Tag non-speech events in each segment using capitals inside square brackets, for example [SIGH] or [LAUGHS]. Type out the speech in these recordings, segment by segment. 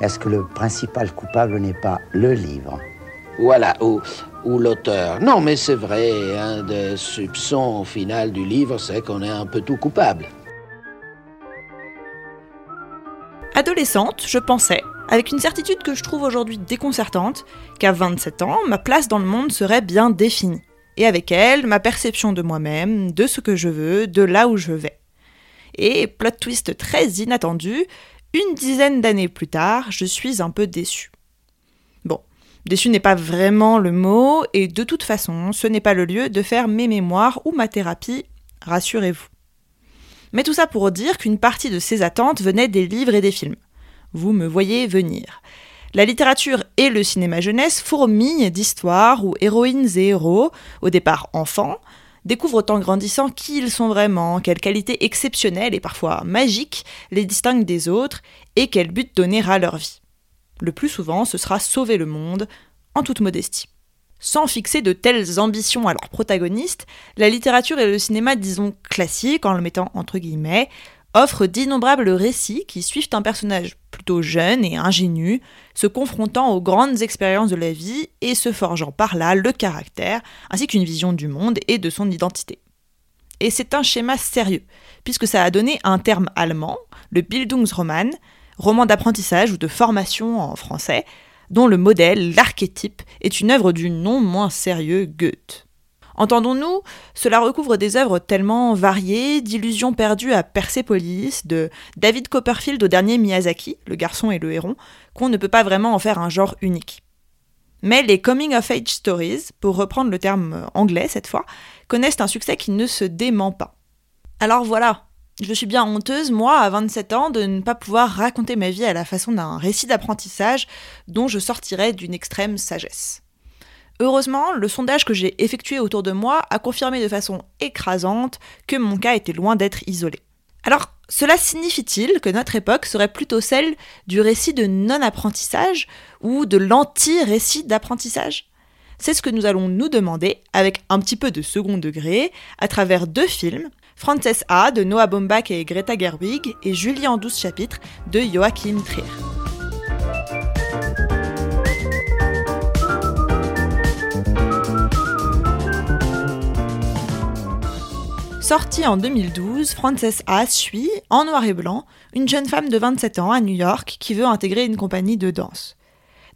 Est-ce que le principal coupable n'est pas le livre Voilà, ou, ou l'auteur. Non, mais c'est vrai, un des soupçons au final du livre, c'est qu'on est un peu tout coupable. Adolescente, je pensais, avec une certitude que je trouve aujourd'hui déconcertante, qu'à 27 ans, ma place dans le monde serait bien définie. Et avec elle, ma perception de moi-même, de ce que je veux, de là où je vais. Et, plot twist très inattendu, une dizaine d'années plus tard, je suis un peu déçue. Bon, déçu n'est pas vraiment le mot, et de toute façon, ce n'est pas le lieu de faire mes mémoires ou ma thérapie, rassurez-vous. Mais tout ça pour dire qu'une partie de ces attentes venait des livres et des films. Vous me voyez venir. La littérature et le cinéma jeunesse fourmillent d'histoires où héroïnes et héros, au départ enfants, découvrent en grandissant qui ils sont vraiment, quelles qualités exceptionnelles et parfois magiques les distinguent des autres et quel but donner à leur vie. Le plus souvent, ce sera sauver le monde, en toute modestie. Sans fixer de telles ambitions à leurs protagonistes, la littérature et le cinéma, disons classiques, en le mettant entre guillemets, offrent d'innombrables récits qui suivent un personnage plutôt jeune et ingénu, se confrontant aux grandes expériences de la vie et se forgeant par là le caractère, ainsi qu'une vision du monde et de son identité. Et c'est un schéma sérieux, puisque ça a donné un terme allemand, le Bildungsroman, roman d'apprentissage ou de formation en français, dont le modèle, l'archétype, est une œuvre du non moins sérieux Goethe. Entendons-nous, cela recouvre des œuvres tellement variées, d'illusions perdues à Persépolis, de David Copperfield au dernier Miyazaki, Le garçon et le héron, qu'on ne peut pas vraiment en faire un genre unique. Mais les coming of age stories, pour reprendre le terme anglais cette fois, connaissent un succès qui ne se dément pas. Alors voilà, je suis bien honteuse, moi, à 27 ans, de ne pas pouvoir raconter ma vie à la façon d'un récit d'apprentissage dont je sortirais d'une extrême sagesse. Heureusement, le sondage que j'ai effectué autour de moi a confirmé de façon écrasante que mon cas était loin d'être isolé. Alors, cela signifie-t-il que notre époque serait plutôt celle du récit de non-apprentissage ou de l'anti-récit d'apprentissage? C'est ce que nous allons nous demander avec un petit peu de second degré à travers deux films, Frances A de Noah Baumbach et Greta Gerwig et Julie en 12 chapitres de Joachim Trier. Sortie en 2012, Frances A suit, en noir et blanc, une jeune femme de 27 ans à New York qui veut intégrer une compagnie de danse.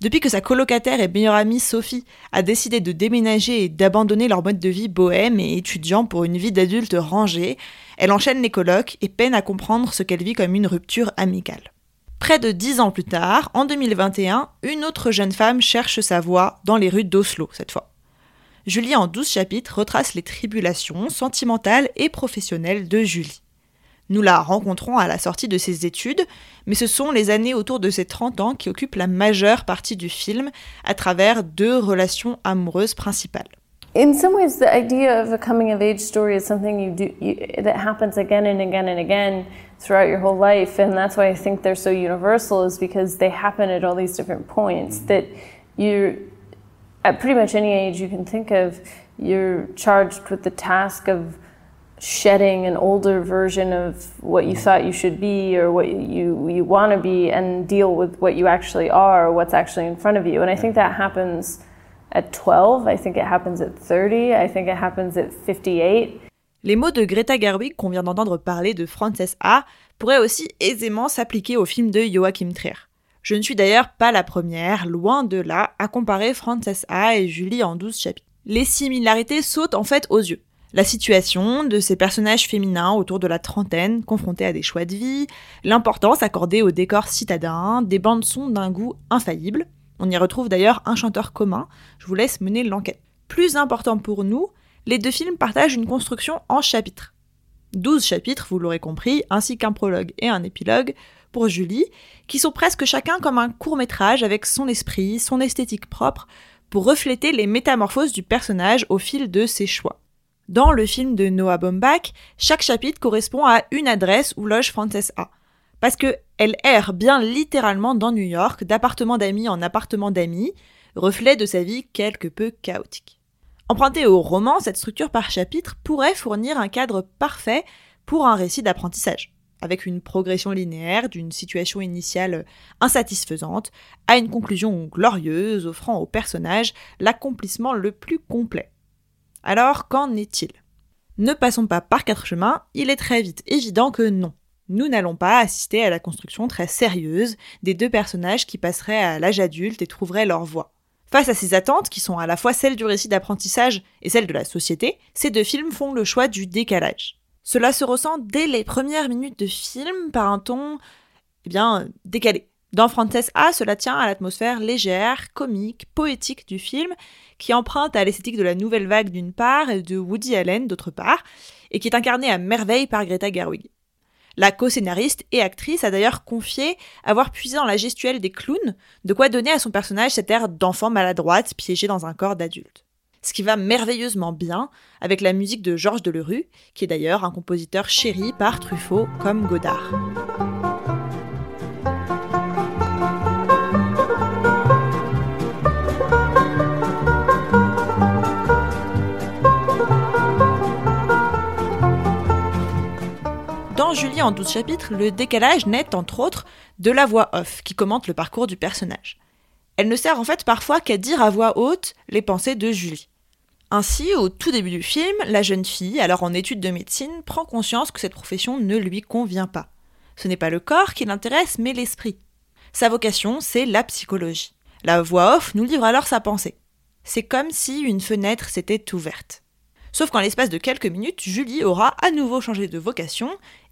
Depuis que sa colocataire et meilleure amie Sophie a décidé de déménager et d'abandonner leur mode de vie bohème et étudiant pour une vie d'adulte rangée, elle enchaîne les colocs et peine à comprendre ce qu'elle vit comme une rupture amicale. Près de dix ans plus tard, en 2021, une autre jeune femme cherche sa voie dans les rues d'Oslo cette fois. Julie, en douze chapitres, retrace les tribulations sentimentales et professionnelles de Julie. Nous la rencontrons à la sortie de ses études, mais ce sont les années autour de ses 30 ans qui occupent la majeure partie du film à travers deux relations amoureuses principales. In some ways, the idea of a coming of age story is something you do you, that happens again and again and again throughout your whole life, and that's why I think they're so universal, is because they happen at all these different points. That you at pretty much any age you can think of, you're charged with the task of shedding an older version of what you thought you should be or what you, you want to be and deal with what you actually are or what's actually in front of you. And I think that happens at 12, I think it happens at 30, I think it happens at 58. Les mots de Greta Gerwig qu'on vient d'entendre parler de Frances A pourraient aussi aisément s'appliquer au film de Joachim Trier. Je ne suis d'ailleurs pas la première, loin de là, à comparer Frances A et Julie en 12 chapitres. Les similarités sautent en fait aux yeux. La situation de ces personnages féminins autour de la trentaine, confrontés à des choix de vie, l'importance accordée au décor citadin, des bandes son d'un goût infaillible. On y retrouve d'ailleurs un chanteur commun, je vous laisse mener l'enquête. Plus important pour nous, les deux films partagent une construction en chapitres. 12 chapitres, vous l'aurez compris, ainsi qu'un prologue et un épilogue, pour Julie, qui sont presque chacun comme un court métrage avec son esprit, son esthétique propre, pour refléter les métamorphoses du personnage au fil de ses choix. Dans le film de Noah Baumbach, chaque chapitre correspond à une adresse où loge Frances A. Parce que elle erre bien littéralement dans New York, d'appartement d'amis en appartement d'amis, reflet de sa vie quelque peu chaotique. Empruntée au roman, cette structure par chapitre pourrait fournir un cadre parfait pour un récit d'apprentissage, avec une progression linéaire d'une situation initiale insatisfaisante à une conclusion glorieuse offrant au personnage l'accomplissement le plus complet. Alors, qu'en est-il? Ne passons pas par quatre chemins, il est très vite évident que non. Nous n'allons pas assister à la construction très sérieuse des deux personnages qui passeraient à l'âge adulte et trouveraient leur voie. Face à ces attentes, qui sont à la fois celles du récit d'apprentissage et celles de la société, ces deux films font le choix du décalage. Cela se ressent dès les premières minutes de film par un ton, eh bien, décalé. Dans Frances A, cela tient à l'atmosphère légère, comique, poétique du film, qui emprunte à l'esthétique de la nouvelle vague d'une part et de Woody Allen d'autre part, et qui est incarné à merveille par Greta Gerwig. La co-scénariste et actrice a d'ailleurs confié avoir puisé dans la gestuelle des clowns, de quoi donner à son personnage cet air d'enfant maladroite piégé dans un corps d'adulte. Ce qui va merveilleusement bien avec la musique de Georges Delerue, qui est d'ailleurs un compositeur chéri par Truffaut comme Godard. Julie en 12 chapitres, le décalage naît entre autres de la voix off qui commente le parcours du personnage. Elle ne sert en fait parfois qu'à dire à voix haute les pensées de Julie. Ainsi, au tout début du film, la jeune fille, alors en études de médecine, prend conscience que cette profession ne lui convient pas. Ce n'est pas le corps qui l'intéresse, mais l'esprit. Sa vocation, c'est la psychologie. La voix off nous livre alors sa pensée. C'est comme si une fenêtre s'était ouverte. Sauf qu'en l'espace de quelques minutes, Julie aura à nouveau changé de vocation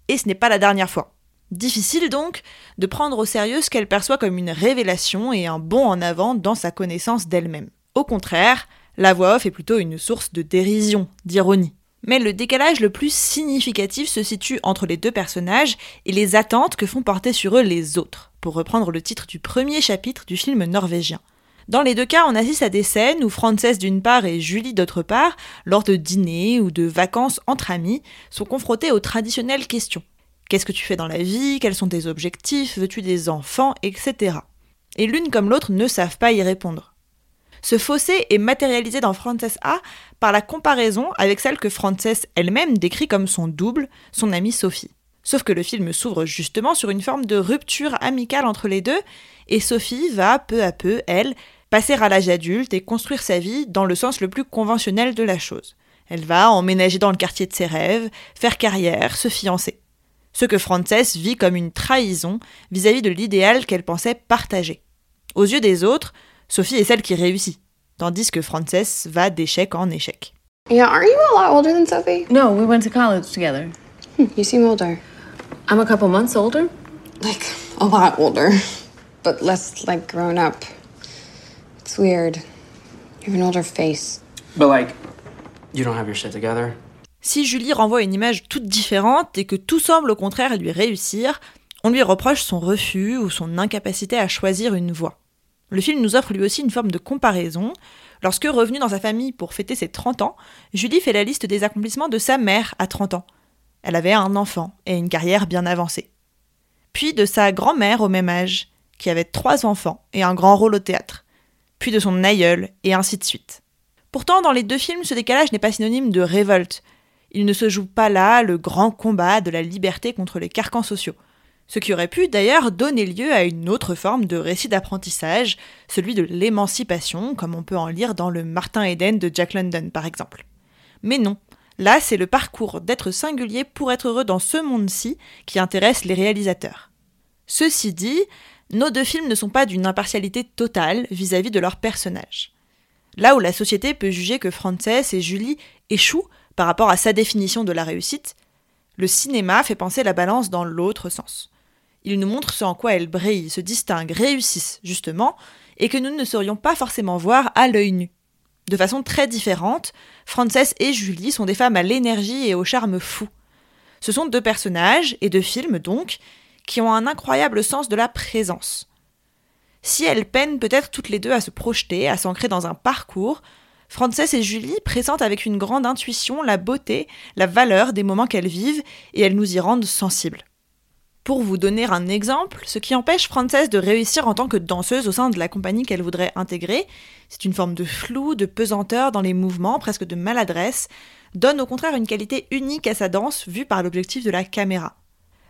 et ce n'est pas la dernière fois. Difficile donc de prendre au sérieux ce qu'elle perçoit comme une révélation et un bond en avant dans sa connaissance d'elle-même. Au contraire, la voix off est plutôt une source de dérision, d'ironie. Mais le décalage le plus significatif se situe entre les deux personnages et les attentes que font porter sur eux les autres, pour reprendre le titre du premier chapitre du film norvégien. Dans les deux cas, on assiste à des scènes où Frances d'une part et Julie d'autre part, lors de dîners ou de vacances entre amis, sont confrontées aux traditionnelles questions. Qu'est-ce que tu fais dans la vie? Quels sont tes objectifs? Veux-tu des enfants? Etc. Et l'une comme l'autre ne savent pas y répondre. Ce fossé est matérialisé dans Frances A par la comparaison avec celle que Frances elle-même décrit comme son double, son amie Sophie. Sauf que le film s'ouvre justement sur une forme de rupture amicale entre les deux, et Sophie va peu à peu, elle, passer à l'âge adulte et construire sa vie dans le sens le plus conventionnel de la chose. Elle va emménager dans le quartier de ses rêves, faire carrière, se fiancer. Ce que Frances vit comme une trahison vis-à-vis de l'idéal qu'elle pensait partager. Aux yeux des autres, Sophie est celle qui réussit, tandis que Frances va d'échec en échec. Yeah, are you a lot older than Sophie? No, we went to college together. Hmm, you seem older. I'm a couple months older. Like, a lot older. But less, like, grown up. It's weird. You have an older face. But, like, you don't have your shit together? Si Julie renvoie une image toute différente et que tout semble au contraire lui réussir, on lui reproche son refus ou son incapacité à choisir une voie. Le film nous offre lui aussi une forme de comparaison. Lorsque, revenue dans sa famille pour fêter ses 30 ans, Julie fait la liste des accomplissements de sa mère à 30 ans. Elle avait un enfant et une carrière bien avancée. Puis de sa grand-mère au même âge, qui avait trois enfants et un grand rôle au théâtre. Puis de son aïeul, et ainsi de suite. Pourtant, dans les deux films, ce décalage n'est pas synonyme de révolte. Il ne se joue pas là le grand combat de la liberté contre les carcans sociaux. Ce qui aurait pu d'ailleurs donner lieu à une autre forme de récit d'apprentissage, celui de l'émancipation, comme on peut en lire dans le Martin Eden de Jack London par exemple. Mais non, Là, c'est le parcours d'être singulier pour être heureux dans ce monde-ci qui intéresse les réalisateurs. Ceci dit, nos deux films ne sont pas d'une impartialité totale vis-à-vis de leurs personnages. Là où la société peut juger que Frances et Julie échouent par rapport à sa définition de la réussite, le cinéma fait penser la balance dans l'autre sens. Il nous montre ce en quoi elles brillent, se distinguent, réussissent, justement, et que nous ne saurions pas forcément voir à l'œil nu. De façon très différente, Frances et Julie sont des femmes à l'énergie et au charme fou. Ce sont deux personnages, et deux films donc, qui ont un incroyable sens de la présence. Si elles peinent peut-être toutes les deux à se projeter, à s'ancrer dans un parcours, Frances et Julie pressentent avec une grande intuition la beauté, la valeur des moments qu'elles vivent, et elles nous y rendent sensibles. Pour vous donner un exemple, ce qui empêche Frances de réussir en tant que danseuse au sein de la compagnie qu'elle voudrait intégrer, c'est une forme de flou, de pesanteur dans les mouvements, presque de maladresse, donne au contraire une qualité unique à sa danse vue par l'objectif de la caméra.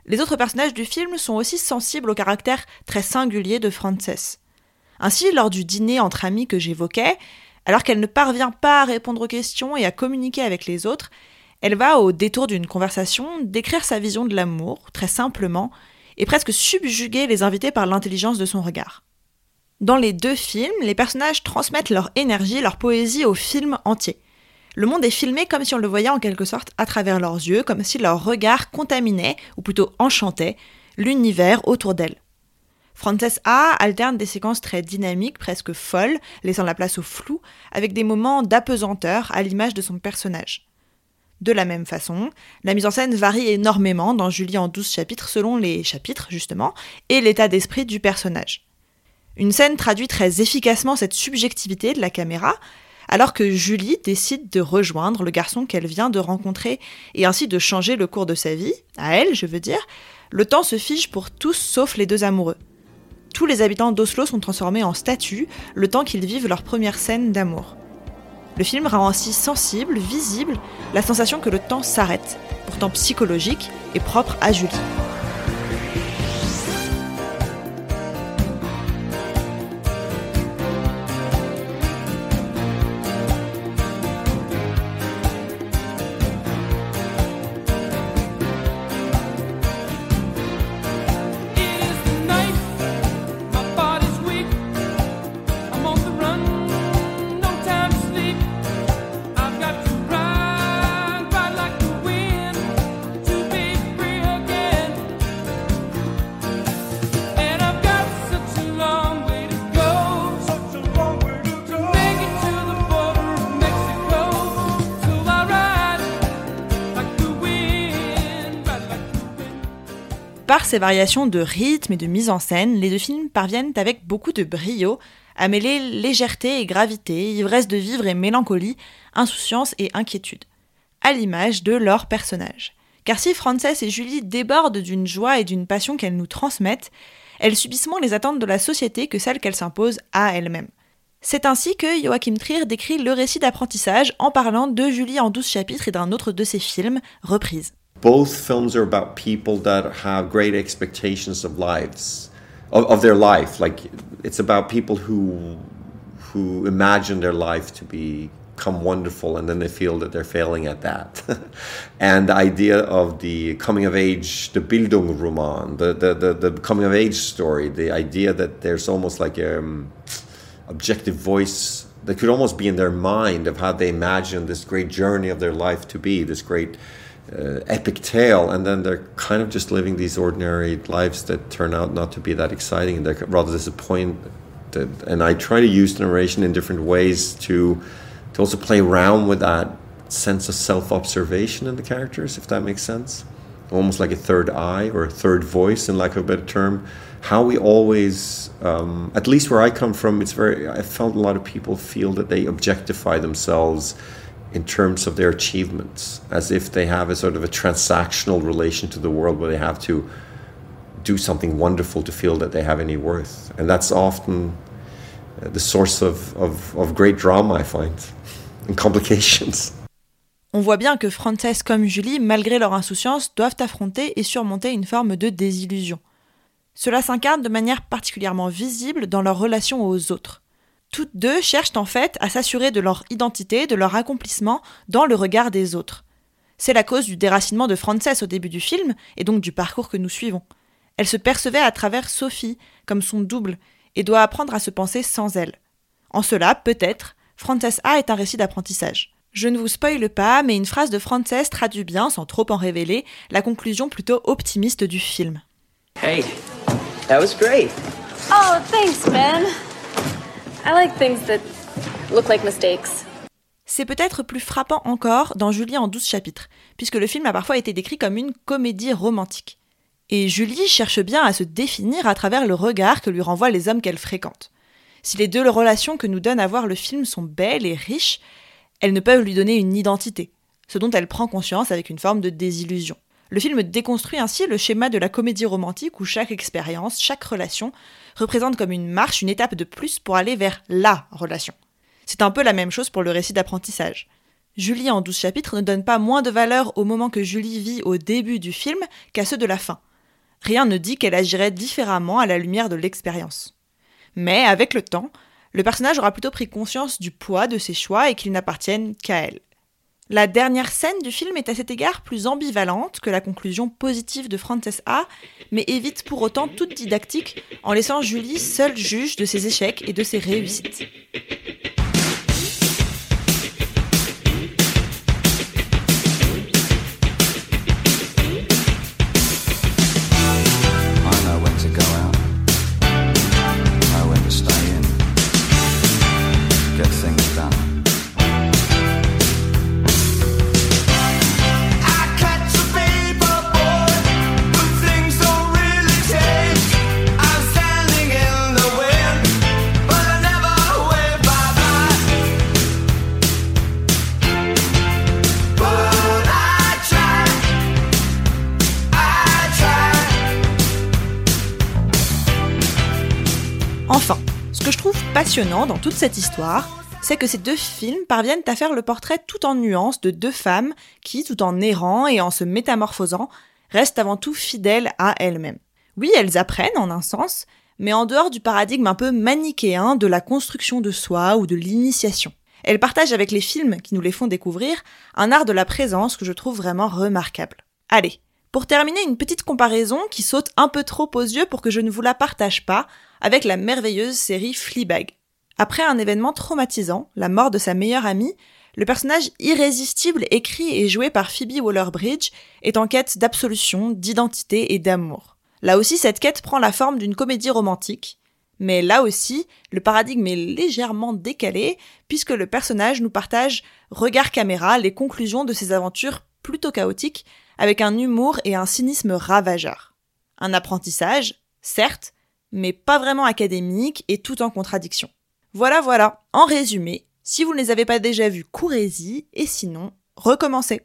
Les autres personnages du film sont aussi sensibles au caractère très singulier de Frances. Ainsi, lors du dîner entre amis que j'évoquais, alors qu'elle ne parvient pas à répondre aux questions et à communiquer avec les autres, elle va, au détour d'une conversation, décrire sa vision de l'amour, très simplement, et presque subjuguer les invités par l'intelligence de son regard. Dans les deux films, les personnages transmettent leur énergie, leur poésie au film entier. Le monde est filmé comme si on le voyait en quelque sorte à travers leurs yeux, comme si leur regard contaminait, ou plutôt enchantait, l'univers autour d'elle. Frances A alterne des séquences très dynamiques, presque folles, laissant la place au flou, avec des moments d'apesanteur à l'image de son personnage. De la même façon, la mise en scène varie énormément dans Julie en 12 chapitres selon les chapitres, justement, et l'état d'esprit du personnage. Une scène traduit très efficacement cette subjectivité de la caméra, alors que Julie décide de rejoindre le garçon qu'elle vient de rencontrer et ainsi de changer le cours de sa vie, à elle, je veux dire, le temps se fige pour tous sauf les deux amoureux. Tous les habitants d'Oslo sont transformés en statues le temps qu'ils vivent leur première scène d'amour. Le film rend ainsi sensible, visible, la sensation que le temps s'arrête, pourtant psychologique et propre à Julie. Par ces variations de rythme et de mise en scène, les deux films parviennent avec beaucoup de brio à mêler légèreté et gravité, ivresse de vivre et mélancolie, insouciance et inquiétude, à l'image de leurs personnages. Car si Frances et Julie débordent d'une joie et d'une passion qu'elles nous transmettent, elles subissent moins les attentes de la société que celles qu'elles s'imposent à elles-mêmes. C'est ainsi que Joachim Trier décrit le récit d'apprentissage en parlant de Julie en douze chapitres et d'un autre de ses films, Reprise. Both films are about people that have great expectations of lives of, of their life. Like it's about people who who imagine their life to become wonderful and then they feel that they're failing at that. [LAUGHS] And the idea of the coming of age the bildungsroman the, the, the, the coming of age story the idea that there's almost like a um, objective voice that could almost be in their mind of how they imagine this great journey of their life to be this great uh, epic tale, and then they're kind of just living these ordinary lives that turn out not to be that exciting, and they're rather disappointed. And I try to use narration in different ways to to also play around with that sense of self-observation in the characters, if that makes sense. Almost like a third eye or a third voice, in lack of a better term. How we always, um, at least where I come from, it's very. I felt a lot of people feel that they objectify themselves in terms of their achievements, as if they have a sort of a transactional relation to the world where they have to do something wonderful to feel that they have any worth. And that's often uh, the source of, of, of great drama, I find, [LAUGHS] and complications. On voit bien que Frances comme Julie, malgré leur insouciance, doivent affronter et surmonter une forme de désillusion. Cela s'incarne de manière particulièrement visible dans leur relation aux autres. Toutes deux cherchent en fait à s'assurer de leur identité, de leur accomplissement dans le regard des autres. C'est la cause du déracinement de Frances au début du film, et donc du parcours que nous suivons. Elle se percevait à travers Sophie, comme son double, et doit apprendre à se penser sans elle. En cela, peut-être, Frances A est un récit d'apprentissage. Je ne vous spoile pas, mais une phrase de Frances traduit bien, sans trop en révéler, la conclusion plutôt optimiste du film. Hey, that was great. Oh, thanks, Ben. I like things that look like mistakes. C'est peut-être plus frappant encore dans Julie en 12 chapitres, puisque le film a parfois été décrit comme une comédie romantique. Et Julie cherche bien à se définir à travers le regard que lui renvoient les hommes qu'elle fréquente. Si les deux relations que nous donne à voir le film sont belles et riches, elles ne peuvent lui donner une identité, ce dont elle prend conscience avec une forme de désillusion. Le film déconstruit ainsi le schéma de la comédie romantique où chaque expérience, chaque relation représente comme une marche, une étape de plus pour aller vers LA relation. C'est un peu la même chose pour le récit d'apprentissage. Julie en 12 chapitres ne donne pas moins de valeur au moment que Julie vit au début du film qu'à ceux de la fin. Rien ne dit qu'elle agirait différemment à la lumière de l'expérience. Mais avec le temps, le personnage aura plutôt pris conscience du poids de ses choix et qu'ils n'appartiennent qu'à elle. La dernière scène du film est à cet égard plus ambivalente que la conclusion positive de Frances A, mais évite pour autant toute didactique en laissant Julie seule juge de ses échecs et de ses réussites. Enfin, ce que je trouve passionnant dans toute cette histoire, c'est que ces deux films parviennent à faire le portrait tout en nuances de deux femmes qui, tout en errant et en se métamorphosant, restent avant tout fidèles à elles-mêmes. Oui, elles apprennent en un sens, mais en dehors du paradigme un peu manichéen de la construction de soi ou de l'initiation. Elles partagent avec les films qui nous les font découvrir un art de la présence que je trouve vraiment remarquable. Allez, pour terminer, une petite comparaison qui saute un peu trop aux yeux pour que je ne vous la partage pas avec la merveilleuse série Fleabag. Après un événement traumatisant, la mort de sa meilleure amie, le personnage irrésistible écrit et joué par Phoebe Waller-Bridge est en quête d'absolution, d'identité et d'amour. Là aussi, cette quête prend la forme d'une comédie romantique, mais là aussi, le paradigme est légèrement décalé puisque le personnage nous partage regard caméra les conclusions de ses aventures plutôt chaotiques avec un humour et un cynisme ravageur. Un apprentissage, certes, mais pas vraiment académique et tout en contradiction. Voilà, voilà. En résumé, si vous ne les avez pas déjà vus, courez-y, et sinon, recommencez.